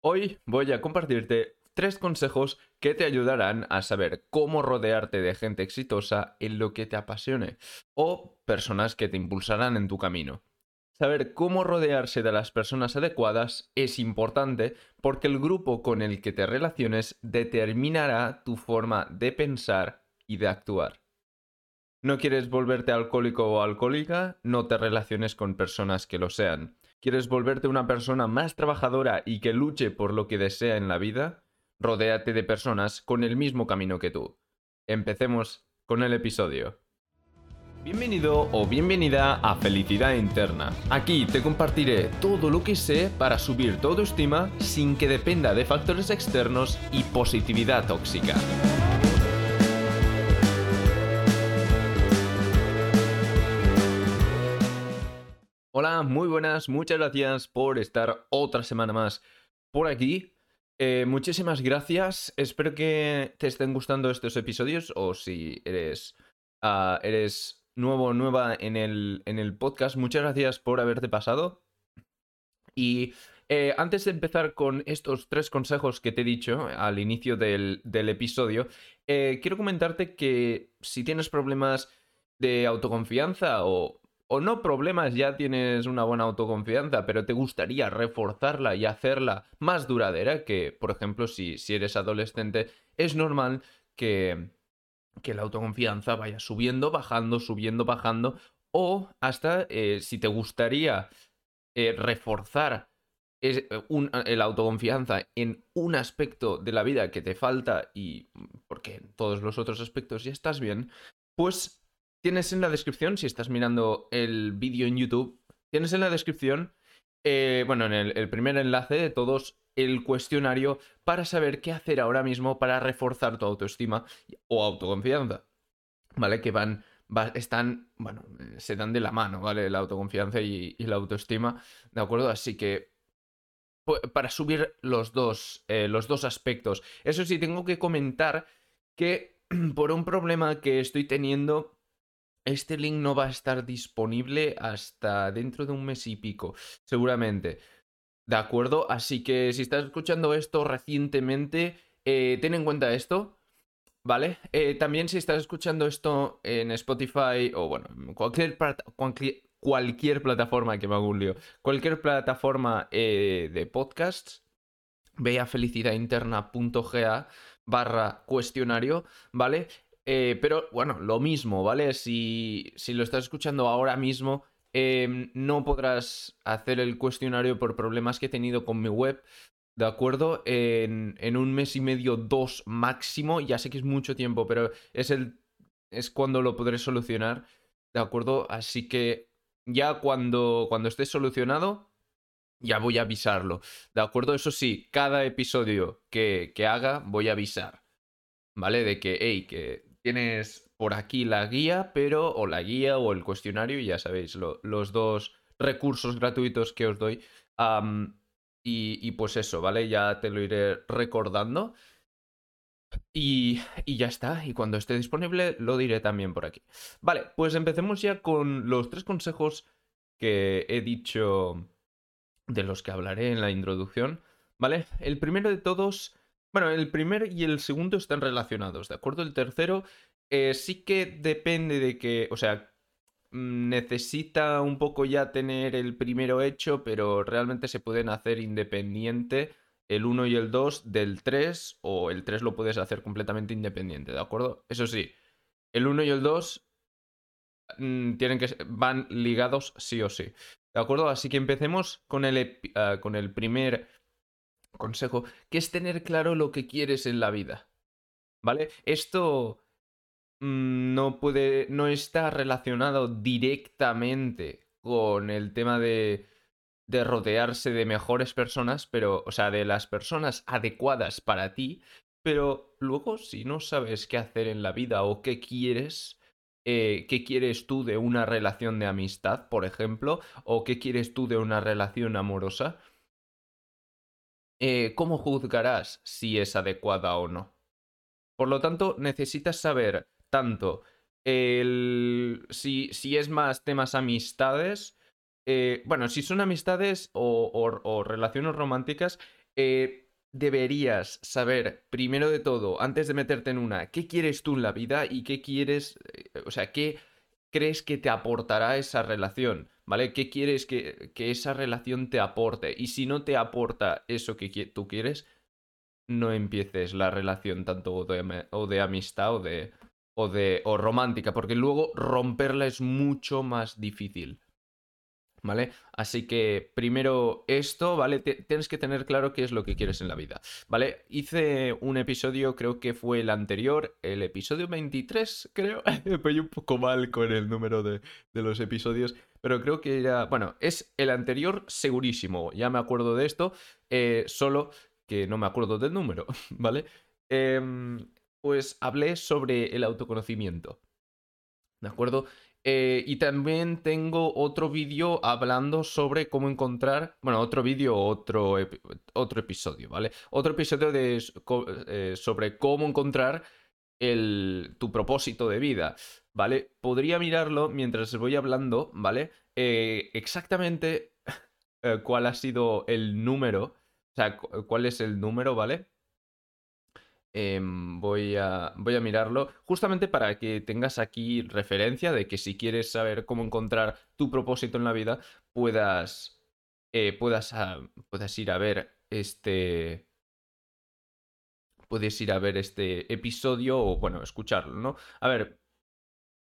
Hoy voy a compartirte tres consejos que te ayudarán a saber cómo rodearte de gente exitosa en lo que te apasione o personas que te impulsarán en tu camino. Saber cómo rodearse de las personas adecuadas es importante porque el grupo con el que te relaciones determinará tu forma de pensar y de actuar. ¿No quieres volverte alcohólico o alcohólica? No te relaciones con personas que lo sean. ¿Quieres volverte una persona más trabajadora y que luche por lo que desea en la vida? Rodéate de personas con el mismo camino que tú. Empecemos con el episodio. Bienvenido o bienvenida a Felicidad Interna. Aquí te compartiré todo lo que sé para subir tu autoestima sin que dependa de factores externos y positividad tóxica. Muy buenas, muchas gracias por estar otra semana más por aquí. Eh, muchísimas gracias, espero que te estén gustando estos episodios o si eres, ah, eres nuevo o nueva en el, en el podcast, muchas gracias por haberte pasado. Y eh, antes de empezar con estos tres consejos que te he dicho al inicio del, episodio, eh, quiero comentarte que si tienes problemas de autoconfianza o o no problemas, ya tienes una buena autoconfianza, pero te gustaría reforzarla y hacerla más duradera, que por ejemplo si, si eres adolescente es normal que, que la autoconfianza vaya subiendo, bajando, subiendo, bajando, o hasta eh, si te gustaría eh, reforzar es, eh, la autoconfianza en un aspecto de la vida que te falta y porque en todos los otros aspectos ya estás bien, pues tienes en la descripción, si estás mirando el vídeo en YouTube, tienes en la descripción, eh, bueno, en el, primer enlace de todos, el cuestionario para saber qué hacer ahora mismo para reforzar tu autoestima o autoconfianza. ¿Vale? Que van, están, bueno, se dan de la mano, ¿vale? La autoconfianza y, la autoestima, ¿de acuerdo? Así que para subir los dos, eh, los dos aspectos. Eso sí, tengo que comentar que por un problema que estoy teniendo este link no va a estar disponible hasta dentro de un mes y pico, seguramente. ¿De acuerdo? Así que si estás escuchando esto recientemente, eh, ten en cuenta esto, ¿vale? Eh, también si estás escuchando esto en Spotify o bueno, cualquier, cualquier, plataforma que me haga un lío, cualquier plataforma eh, de podcasts, ve a felicidadinterna.ga barra cuestionario, ¿vale? Eh, pero bueno, lo mismo, ¿vale? Si, si lo estás escuchando ahora mismo, em, no podrás hacer el cuestionario por problemas que he tenido con mi web, ¿de acuerdo? En, en, un mes y medio, dos máximo, ya sé que es mucho tiempo, pero es, el, es cuando lo podré solucionar, ¿de acuerdo? Así que ya cuando, cuando esté solucionado, ya voy a avisarlo, ¿de acuerdo? Eso sí, cada episodio que, que haga voy a avisar, ¿vale? De que, hey, que tienes por aquí la guía, pero, o la guía o el cuestionario, ya sabéis, los dos recursos gratuitos que os doy. y, pues eso, ¿vale? Ya te lo iré recordando. Y, y, ya está, y cuando esté disponible lo diré también por aquí. Vale, pues empecemos ya con los tres consejos que he dicho de los que hablaré en la introducción. ¿Vale? El primero de todos bueno, el primer y el segundo están relacionados, ¿de acuerdo? El tercero eh, sí que depende de que, o sea, mm, necesita un poco ya tener el primero hecho, pero realmente se pueden hacer independiente el 1 y el 2 del 3, o el 3 lo puedes hacer completamente independiente, ¿de acuerdo? Eso sí, el 1 y el 2 mm, tienen que, van ligados sí o sí, ¿de acuerdo? Así que empecemos con el, ah, con el primer consejo, que es tener claro lo que quieres en la vida. ¿Vale? Esto mm, no puede. no está relacionado directamente con el tema de. de rodearse de mejores personas, pero. O sea, de las personas adecuadas para ti. Pero luego, si no sabes qué hacer en la vida o qué quieres, eh, qué quieres tú de una relación de amistad, por ejemplo, o qué quieres tú de una relación amorosa, eh, ¿cómo juzgarás si es adecuada o no? Por lo tanto, necesitas saber tanto el, si, si es más temas amistades, eh, bueno, si son amistades o, relaciones románticas, eh, deberías saber, primero de todo, antes de meterte en una, qué quieres tú en la vida y qué quieres, o sea, qué crees que te aportará esa relación, ¿vale? ¿Qué quieres que, que esa relación te aporte? Y si no te aporta eso que tú quieres, no empieces la relación tanto de, o de amistad o de, o de o romántica, porque luego romperla es mucho más difícil. ¿Vale? Así que primero esto, ¿vale? tienes que tener claro qué es lo que quieres en la vida, ¿vale? Hice un episodio, creo que fue el anterior, el episodio 23, creo. Me voy un poco mal con el número de, los episodios, pero creo que era, bueno, es el anterior segurísimo, ya me acuerdo de esto, eh, solo que no me acuerdo del número, ¿vale? Em, pues hablé sobre el autoconocimiento. ¿De acuerdo? Eh, y también tengo otro vídeo hablando sobre cómo encontrar, bueno, otro vídeo, otro, otro episodio, ¿vale? Otro episodio de, eh, sobre cómo encontrar el, tu propósito de vida, ¿vale? Podría mirarlo mientras voy hablando, ¿vale? Eh, exactamente cuál ha sido el número, o sea, cuál es el número, ¿vale? Em, voy, a, voy a mirarlo justamente para que tengas aquí referencia de que si quieres saber cómo encontrar tu propósito en la vida, puedas, eh, puedas, ah, puedas ir a ver este... Puedes ir a ver este episodio o, bueno, escucharlo, ¿no? A ver,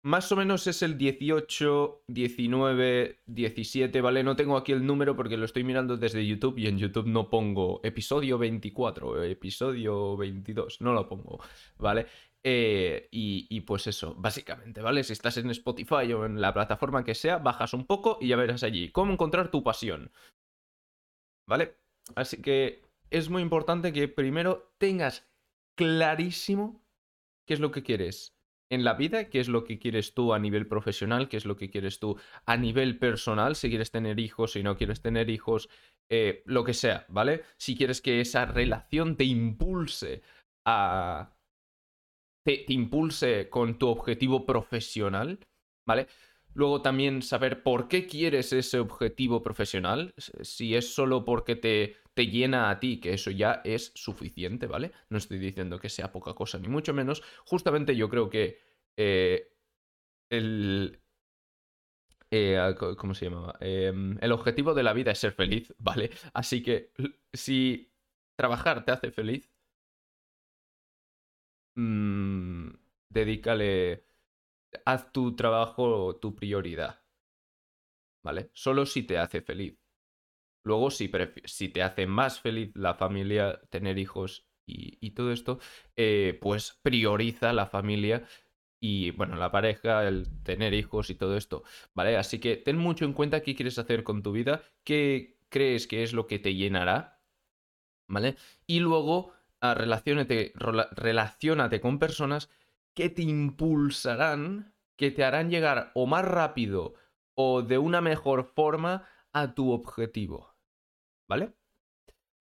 más o menos es el 18, 19, 17, ¿vale? No tengo aquí el número porque lo estoy mirando desde YouTube y en YouTube no pongo episodio 24, episodio 22, no lo pongo, ¿vale? Eh, y, pues eso, básicamente, ¿vale? Si estás en Spotify o en la plataforma que sea, bajas un poco y ya verás allí cómo encontrar tu pasión, ¿vale? Así que es muy importante que primero tengas clarísimo qué es lo que quieres en la vida, qué es lo que quieres tú a nivel profesional, qué es lo que quieres tú a nivel personal, si quieres tener hijos, si no quieres tener hijos, eh, lo que sea, ¿vale? Si quieres que esa relación te impulse a... Te, te impulse con tu objetivo profesional, ¿vale? Luego también saber por qué quieres ese objetivo profesional, si es solo porque te te llena a ti, que eso ya es suficiente, ¿vale? No estoy diciendo que sea poca cosa, ni mucho menos. Justamente yo creo que eh, el... Eh, ¿Cómo se llamaba? Em, el objetivo de la vida es ser feliz, ¿vale? Así que si trabajar te hace feliz, mmm, dedícale, haz tu trabajo tu prioridad, ¿vale? Solo si te hace feliz. Luego, si, si te hace más feliz la familia, tener hijos y, todo esto, eh, pues prioriza la familia y, bueno, la pareja, el tener hijos y todo esto, ¿vale? Así que ten mucho en cuenta qué quieres hacer con tu vida, qué crees que es lo que te llenará, ¿vale? Y luego, ah, relacionate, relacionate con personas que te impulsarán, que te harán llegar o más rápido o de una mejor forma a tu objetivo. ¿Vale?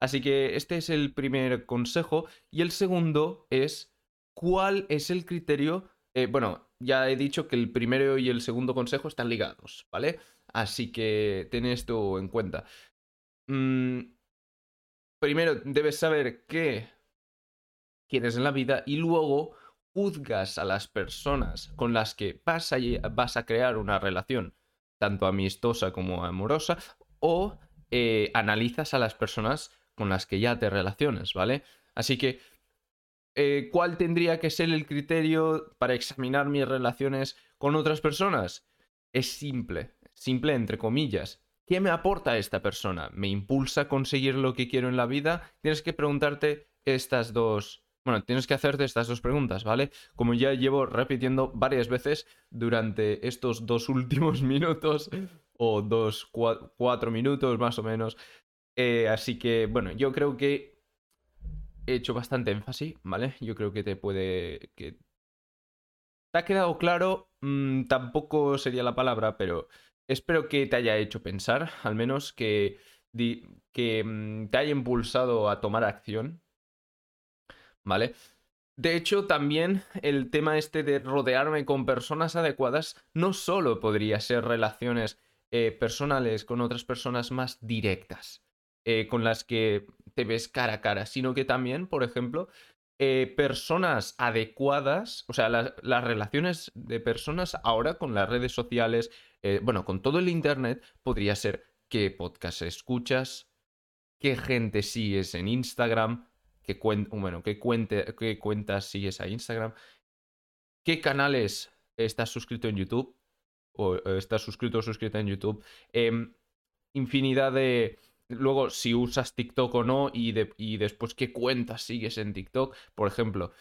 Así que este es el primer consejo. Y el segundo es, ¿cuál es el criterio? Eh, bueno, ya he dicho que el primero y el segundo consejo están ligados, ¿vale? Así que ten esto en cuenta. Mm, primero, debes saber qué quieres en la vida y luego juzgas a las personas con las que vas a, vas a crear una relación, tanto amistosa como amorosa, o eh, analizas a las personas con las que ya te relacionas, ¿vale? Así que, eh, ¿cuál tendría que ser el criterio para examinar mis relaciones con otras personas? Es simple, simple entre comillas. ¿Qué me aporta esta persona? ¿Me impulsa a conseguir lo que quiero en la vida? Tienes que preguntarte estas dos... Bueno, tienes que hacerte estas dos preguntas, ¿vale? Como ya llevo repitiendo varias veces durante estos dos últimos minutos o dos, cuatro, minutos más o menos. Eh, así que, bueno, yo creo que he hecho bastante énfasis, ¿vale? Yo creo que te puede... Que... ¿Te ha quedado claro? Mm, tampoco sería la palabra, pero espero que te haya hecho pensar, al menos que, que mm, te haya impulsado a tomar acción, ¿vale? De hecho, también el tema este de rodearme con personas adecuadas no solo podría ser relaciones eh, personales con otras personas más directas, eh, con las que te ves cara a cara, sino que también, por ejemplo, eh, personas adecuadas, o sea, las, relaciones de personas ahora con las redes sociales, bueno, con todo el Internet, podría ser qué podcast escuchas, qué gente sigues en Instagram, qué, bueno, qué, qué cuentas sigues a Instagram, qué canales estás suscrito en YouTube, o estás suscrito o suscrita en YouTube, em, infinidad de luego si usas TikTok o no y, y después qué cuentas sigues en TikTok. Por ejemplo,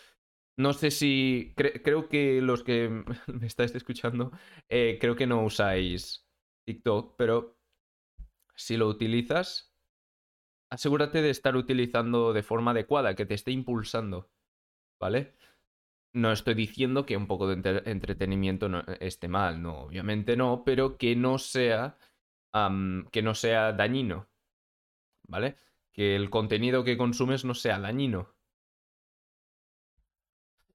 no sé si. creo que los que me estáis escuchando, eh, creo que no usáis TikTok, pero si lo utilizas, asegúrate de estar utilizando de forma adecuada, que te esté impulsando. ¿Vale? No estoy diciendo que un poco de entretenimiento no esté mal, no, obviamente no, pero que no sea. que no sea dañino. ¿vale? Que el contenido que consumes no sea dañino.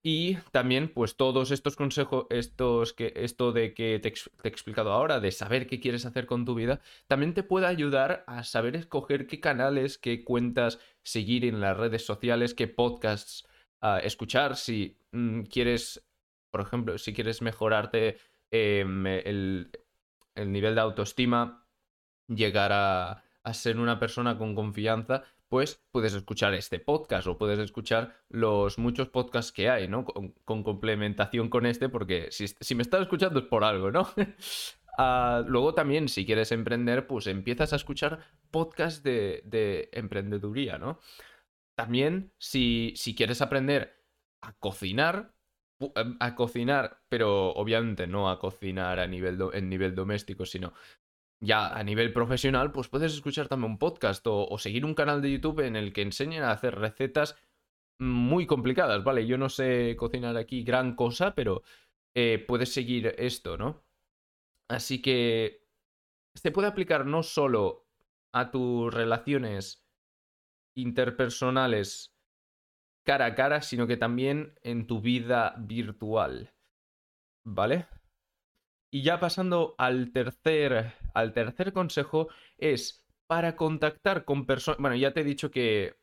Y también, pues todos estos consejos, estos que, esto de que te, he explicado ahora, de saber qué quieres hacer con tu vida, también te puede ayudar a saber escoger qué canales, qué cuentas seguir en las redes sociales, qué podcasts ah, escuchar, si mm, quieres, por ejemplo, si quieres mejorarte em, el nivel de autoestima, llegar a, a ser una persona con confianza, pues puedes escuchar este podcast o puedes escuchar los muchos podcasts que hay, ¿no? Con, complementación con este, porque si, me estás escuchando es por algo, ¿no? Ah, luego también, si quieres emprender, pues empiezas a escuchar podcasts de, de emprendeduría, ¿no? También, si, si quieres aprender a cocinar, em, a cocinar, pero obviamente no a cocinar a nivel en nivel doméstico, sino ya a nivel profesional, pues puedes escuchar también un podcast o, seguir un canal de YouTube en el que enseñen a hacer recetas muy complicadas, ¿vale? Yo no sé cocinar aquí gran cosa, pero eh, puedes seguir esto, ¿no? Así que se puede aplicar no solo a tus relaciones interpersonales cara a cara, sino que también en tu vida virtual, ¿vale? Y ya pasando al tercer, al tercer consejo es para contactar con personas... Bueno, ya te he dicho que...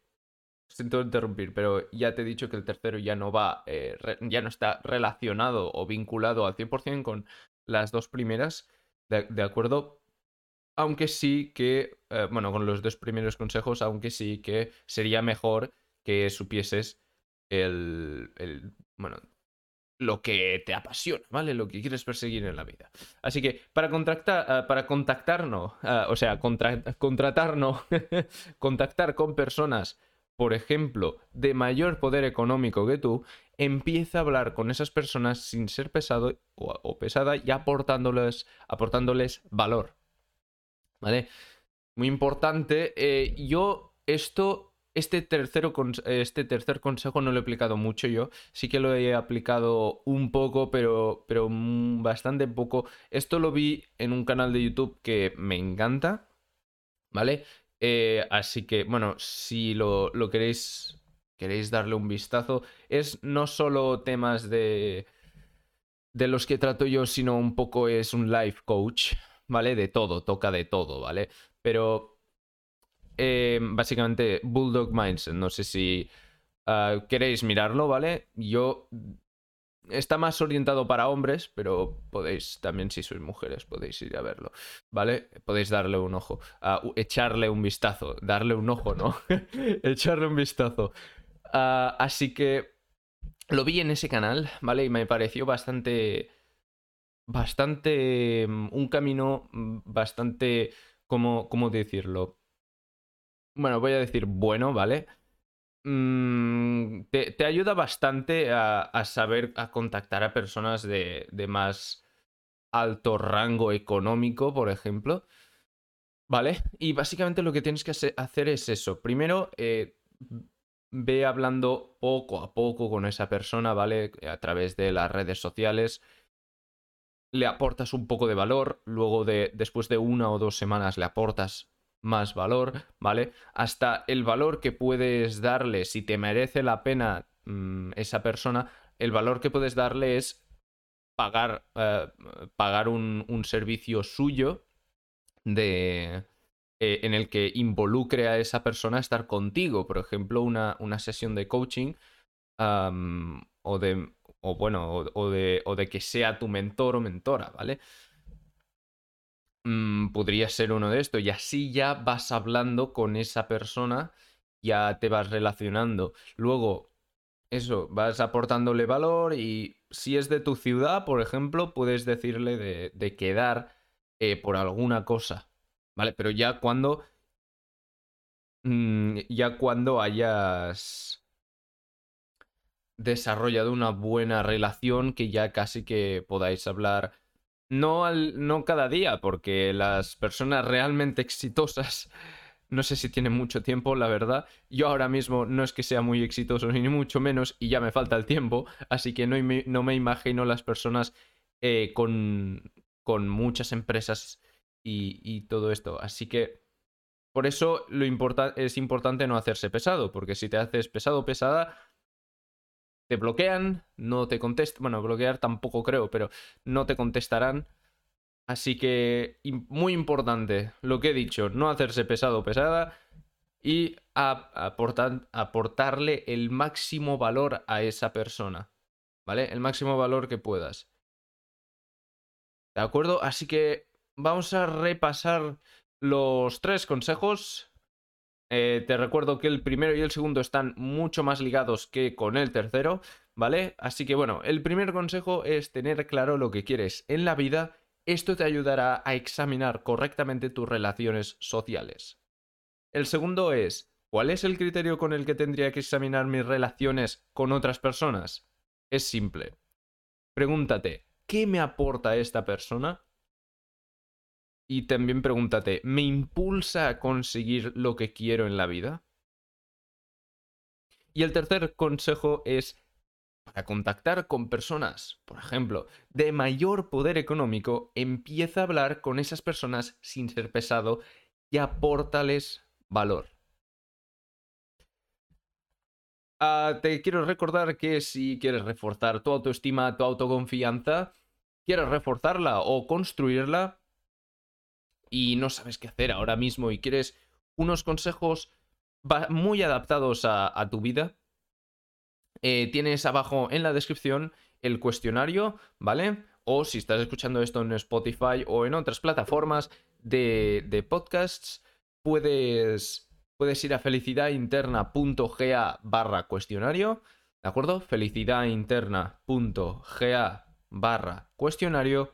Siento interrumpir, pero ya te he dicho que el tercero ya no va, eh, ya no está relacionado o vinculado al 100% con las dos primeras, de, acuerdo? Aunque sí que, eh, bueno, con los dos primeros consejos, aunque sí que sería mejor que supieses el, el bueno, lo que te apasiona, ¿vale? Lo que quieres perseguir en la vida. Así que para contactar, ah, para contactarnos, ah, o sea, contratarnos, contactar con personas, por ejemplo, de mayor poder económico que tú, empieza a hablar con esas personas sin ser pesado o, pesada y aportándoles, aportándoles valor. ¿Vale? Muy importante. Eh, yo esto este, tercero, este tercer consejo no lo he aplicado mucho yo. Sí que lo he aplicado un poco, pero, pero bastante poco. Esto lo vi en un canal de YouTube que me encanta. ¿Vale? Eh, así que, bueno, si lo, lo queréis, queréis darle un vistazo, es no solo temas de, de los que trato yo, sino un poco es un life coach, ¿vale? De todo, toca de todo, ¿vale? Pero eh, básicamente Bulldog Mindset. No sé si ah, queréis mirarlo, ¿vale? Yo... Está más orientado para hombres, pero podéis también, si sois mujeres, podéis ir a verlo, ¿vale? Podéis darle un ojo, echarle un vistazo, darle un ojo, ¿no? echarle un vistazo. Ah, así que lo vi en ese canal, ¿vale? Y me pareció bastante... Bastante... Mm, un camino mm, bastante... ¿Cómo, cómo decirlo? bueno, voy a decir bueno, ¿vale? Mm, te, ayuda bastante a, saber, a contactar a personas de, más alto rango económico, por ejemplo. ¿Vale? Y básicamente lo que tienes que hacer es eso. Primero, eh, ve hablando poco a poco con esa persona, ¿vale? A través de las redes sociales. Le aportas un poco de valor. Luego, de, después de una o dos semanas, le aportas más valor, ¿vale? Hasta el valor que puedes darle, si te merece la pena mm, esa persona, el valor que puedes darle es pagar, eh, pagar un, servicio suyo de, eh, en el que involucre a esa persona a estar contigo. Por ejemplo, una, una sesión de coaching o de, o bueno, o, de, o de que sea tu mentor o mentora, ¿vale? Mm, podría ser uno de estos y así ya vas hablando con esa persona, ya te vas relacionando. Luego, eso, vas aportándole valor y si es de tu ciudad, por ejemplo, puedes decirle de, quedar eh, por alguna cosa, ¿vale? Pero ya cuando... Mm, ya cuando hayas desarrollado una buena relación que ya casi que podáis hablar no, al, no cada día, porque las personas realmente exitosas no sé si tienen mucho tiempo, la verdad. Yo ahora mismo no es que sea muy exitoso, ni mucho menos, y ya me falta el tiempo, así que no, no me imagino las personas eh, con, con muchas empresas y, y, todo esto. Así que por eso lo es importante no hacerse pesado, porque si te haces pesado pesada, te bloquean, no te contestan, bueno, bloquear tampoco creo, pero no te contestarán. Así que muy importante lo que he dicho, no hacerse pesado o pesada y aportarle el máximo valor a esa persona, ¿vale? El máximo valor que puedas. ¿De acuerdo? Así que vamos a repasar los tres consejos eh, te recuerdo que el primero y el segundo están mucho más ligados que con el tercero, ¿vale? Así que bueno, el primer consejo es tener claro lo que quieres en la vida. Esto te ayudará a examinar correctamente tus relaciones sociales. El segundo es, ¿cuál es el criterio con el que tendría que examinar mis relaciones con otras personas? Es simple. Pregúntate, ¿qué me aporta esta persona? Y también pregúntate, ¿me impulsa a conseguir lo que quiero en la vida? Y el tercer consejo es para contactar con personas, por ejemplo, de mayor poder económico, empieza a hablar con esas personas sin ser pesado y apórtales valor. Ah, te quiero recordar que si quieres reforzar tu autoestima, tu autoconfianza, quieres reforzarla o construirla, y no sabes qué hacer ahora mismo y quieres unos consejos muy adaptados a, tu vida, eh, tienes abajo en la descripción el cuestionario, ¿vale? O si estás escuchando esto en Spotify o en otras plataformas de, podcasts, puedes, puedes ir a felicidadinterna.ga barra cuestionario, ¿de acuerdo? felicidadinterna.ga barra cuestionario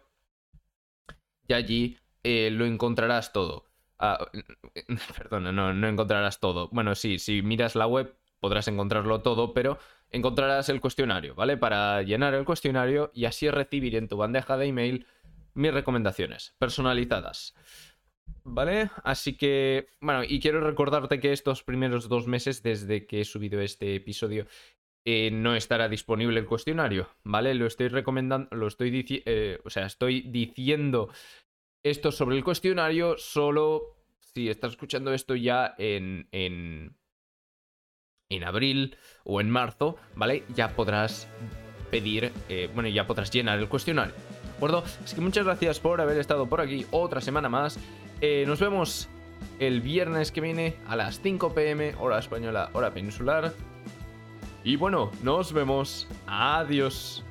y allí eh, lo encontrarás todo. Ah, perdona, no, encontrarás todo. Bueno, sí, si miras la web podrás encontrarlo todo, pero encontrarás el cuestionario, ¿vale? Para llenar el cuestionario y así recibir en tu bandeja de email mis recomendaciones personalizadas. ¿Vale? Así que, bueno, y quiero recordarte que estos primeros dos meses desde que he subido este episodio eh, no estará disponible el cuestionario, ¿vale? Lo estoy recomendando, lo estoy diciendo, eh, o sea, estoy diciendo esto sobre el cuestionario solo si estás escuchando esto ya en, en, en abril o en marzo, ¿vale? Ya podrás pedir, eh, bueno, ya podrás llenar el cuestionario, ¿de acuerdo? Así que muchas gracias por haber estado por aquí otra semana más. Eh, nos vemos el viernes que viene a las 5 pm, hora española, hora peninsular. Y bueno, nos vemos. Adiós.